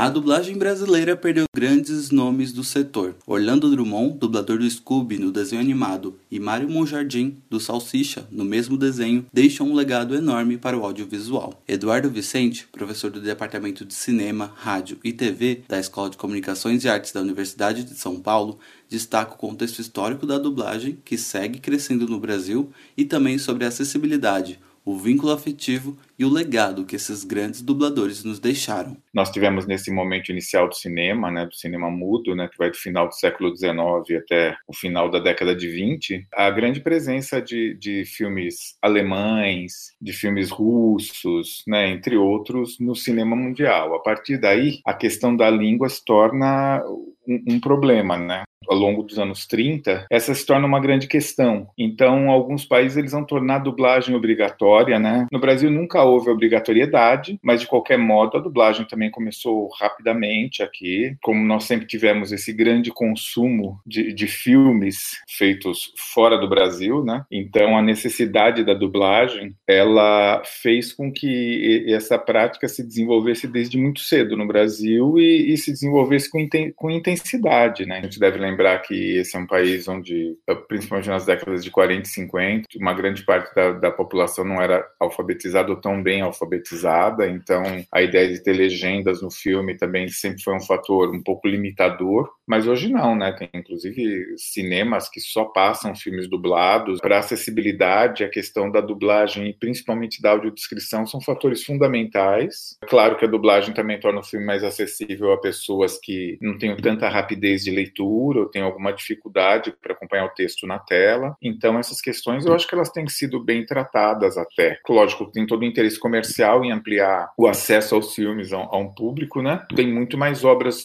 A dublagem brasileira perdeu grandes nomes do setor. Orlando Drummond, dublador do Scooby no desenho animado, e Mário Monjardim, do Salsicha, no mesmo desenho, deixam um legado enorme para o audiovisual. Eduardo Vicente, professor do Departamento de Cinema, Rádio e TV da Escola de Comunicações e Artes da Universidade de São Paulo, destaca o contexto histórico da dublagem, que segue crescendo no Brasil, e também sobre a acessibilidade, o vínculo afetivo e o legado que esses grandes dubladores nos deixaram. Nós tivemos nesse momento inicial do cinema, né, do cinema mudo, né, que vai do final do século XIX até o final da década de 20, a grande presença de, de filmes alemães, de filmes russos, né, entre outros, no cinema mundial. A partir daí, a questão da língua se torna um, um problema, né? Ao longo dos anos 30, essa se torna uma grande questão. Então, alguns países eles vão tornar a dublagem obrigatória, né? No Brasil nunca houve obrigatoriedade, mas de qualquer modo a dublagem também começou rapidamente aqui. Como nós sempre tivemos esse grande consumo de, de filmes feitos fora do Brasil, né? Então a necessidade da dublagem ela fez com que essa prática se desenvolvesse desde muito cedo no Brasil e, e se desenvolvesse com, com intensidade, né? A gente deve lembrar que esse é um país onde, principalmente nas décadas de 40 e 50, uma grande parte da, da população não era alfabetizada ou tão bem alfabetizada, então a ideia de ter legendas no filme também sempre foi um fator um pouco limitador, mas hoje não, né? Tem inclusive cinemas que só passam filmes dublados. Para acessibilidade, a questão da dublagem e principalmente da audiodescrição são fatores fundamentais. Claro que a dublagem também torna o filme mais acessível a pessoas que não têm tanta rapidez de leitura têm alguma dificuldade para acompanhar o texto na tela. Então essas questões eu acho que elas têm sido bem tratadas até. Lógico, tem todo o interesse comercial em ampliar o acesso aos filmes a, a um público, né? Tem muito mais obras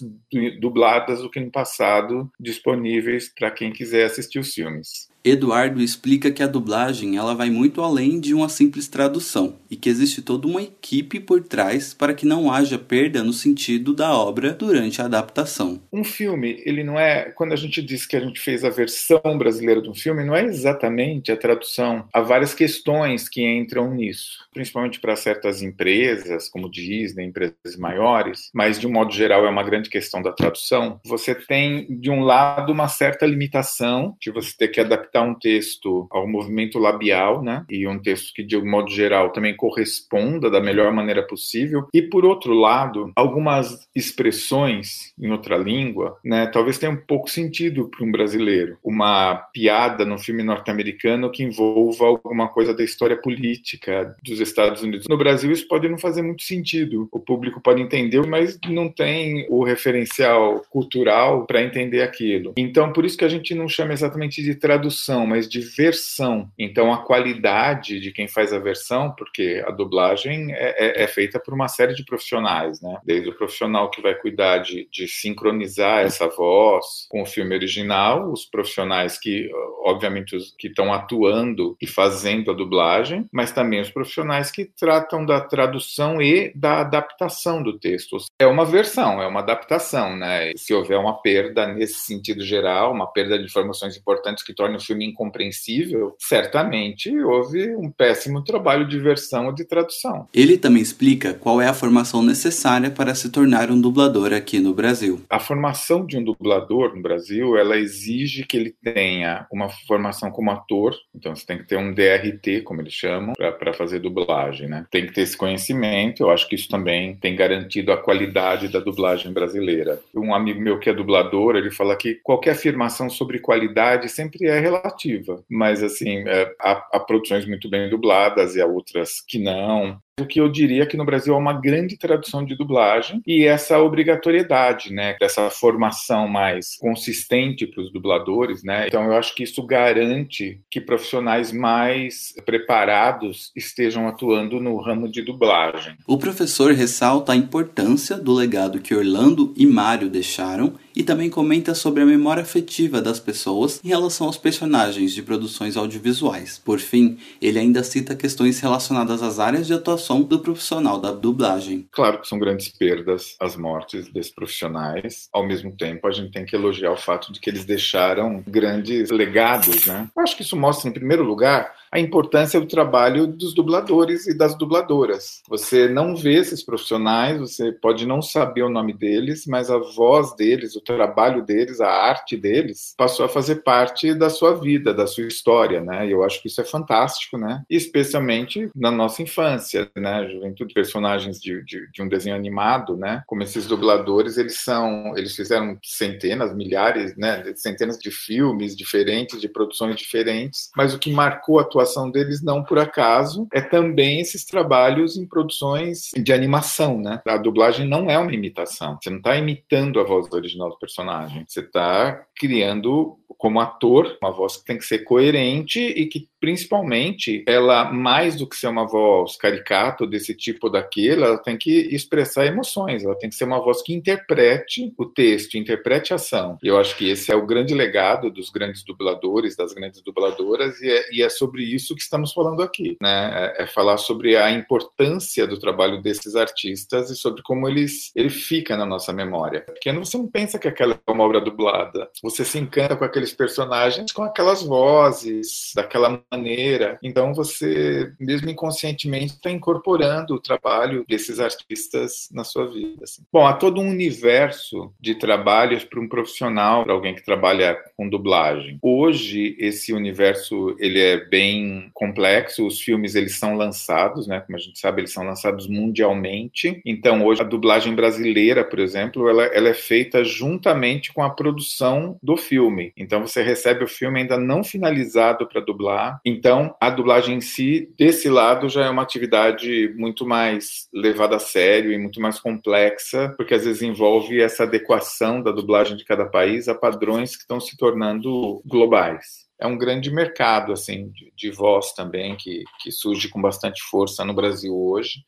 dubladas do que no passado disponíveis para quem quiser assistir os filmes. Eduardo explica que a dublagem ela vai muito além de uma simples tradução e que existe toda uma equipe por trás para que não haja perda no sentido da obra durante a adaptação. Um filme, ele não é, quando a gente diz que a gente fez a versão brasileira de um filme, não é exatamente a tradução. Há várias questões que entram nisso, principalmente para certas empresas, como Disney, empresas maiores, mas de um modo geral é uma grande questão da tradução. Você tem de um lado uma certa limitação de você ter que adaptar adaptar um texto ao movimento labial, né? E um texto que, de um modo geral, também corresponda da melhor maneira possível. E, por outro lado, algumas expressões em outra língua, né? Talvez tenha um pouco sentido para um brasileiro. Uma piada no filme norte-americano que envolva alguma coisa da história política dos Estados Unidos. No Brasil, isso pode não fazer muito sentido. O público pode entender, mas não tem o referencial cultural para entender aquilo. Então, por isso que a gente não chama exatamente de tradução tradução, mas de versão. Então, a qualidade de quem faz a versão, porque a dublagem é, é, é feita por uma série de profissionais, né? Desde o profissional que vai cuidar de, de sincronizar essa voz com o filme original, os profissionais que, obviamente, os, que estão atuando e fazendo a dublagem, mas também os profissionais que tratam da tradução e da adaptação do texto. É uma versão, é uma adaptação, né? Se houver uma perda nesse sentido geral, uma perda de informações importantes que torne o filme filme incompreensível, certamente houve um péssimo trabalho de versão ou de tradução. Ele também explica qual é a formação necessária para se tornar um dublador aqui no Brasil. A formação de um dublador no Brasil, ela exige que ele tenha uma formação como ator, então você tem que ter um DRT, como eles chamam, para fazer dublagem, né? Tem que ter esse conhecimento, eu acho que isso também tem garantido a qualidade da dublagem brasileira. Um amigo meu que é dublador, ele fala que qualquer afirmação sobre qualidade sempre é relativa mas assim, é, há, há produções muito bem dubladas e há outras que não. O que eu diria é que no Brasil há uma grande tradução de dublagem e essa obrigatoriedade, né, dessa formação mais consistente para os dubladores, né? Então eu acho que isso garante que profissionais mais preparados estejam atuando no ramo de dublagem. O professor ressalta a importância do legado que Orlando e Mário deixaram e também comenta sobre a memória afetiva das pessoas em relação aos personagens de produções audiovisuais. Por fim, ele ainda cita questões relacionadas às áreas de atuação som do profissional da dublagem. Claro que são grandes perdas as mortes desses profissionais. Ao mesmo tempo, a gente tem que elogiar o fato de que eles deixaram grandes legados, né? Eu acho que isso mostra, em primeiro lugar, a importância do trabalho dos dubladores e das dubladoras. Você não vê esses profissionais, você pode não saber o nome deles, mas a voz deles, o trabalho deles, a arte deles passou a fazer parte da sua vida, da sua história, né? E eu acho que isso é fantástico, né? especialmente na nossa infância, né? Juventude, personagens de, de, de um desenho animado, né? Como esses dubladores, eles são, eles fizeram centenas, milhares, né? Centenas de filmes diferentes, de produções diferentes, mas o que marcou a atuação atuação deles, não por acaso, é também esses trabalhos em produções de animação, né? A dublagem não é uma imitação. Você não está imitando a voz original do personagem. Você está criando como ator uma voz que tem que ser coerente e que principalmente ela mais do que ser uma voz caricata desse tipo ou daquele, ela tem que expressar emoções, ela tem que ser uma voz que interprete o texto, interprete a ação. E eu acho que esse é o grande legado dos grandes dubladores, das grandes dubladoras e é, e é sobre isso que estamos falando aqui, né? É, é, falar sobre a importância do trabalho desses artistas e sobre como eles ele fica na nossa memória. Porque você não pensa que aquela é uma obra dublada, você se encanta com aqueles personagens com aquelas vozes, daquela maneira. Então você, mesmo inconscientemente, está incorporando o trabalho desses artistas na sua vida. Assim. Bom, há todo um universo de trabalhos para um profissional, para alguém que trabalha com dublagem. Hoje esse universo ele é bem complexo. Os filmes eles são lançados, né? Como a gente sabe, eles são lançados mundialmente. Então hoje a dublagem brasileira, por exemplo, ela, ela é feita juntamente com a produção do filme. Então você recebe o filme ainda não finalizado para dublar. Então a dublagem em si, desse lado, já é uma atividade muito mais levada a sério e muito mais complexa, porque às vezes envolve essa adequação da dublagem de cada país a padrões que estão se tornando globais é um grande mercado assim de, de voz também que, que surge com bastante força no Brasil hoje.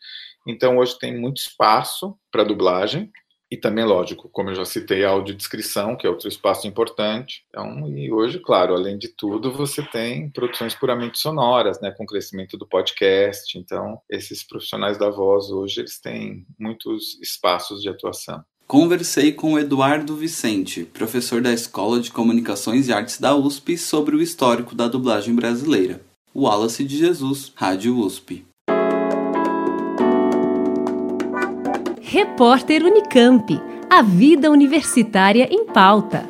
Então hoje tem muito espaço para dublagem e também, lógico, como eu já citei, a audiodescrição, que é outro espaço importante. Então, e hoje, claro, além de tudo, você tem produções puramente sonoras, né, com o crescimento do podcast. Então, esses profissionais da voz hoje, eles têm muitos espaços de atuação. Conversei com Eduardo Vicente, professor da Escola de Comunicações e Artes da USP, sobre o histórico da dublagem brasileira. Wallace de Jesus, Rádio USP. Repórter Unicamp. A vida universitária em pauta.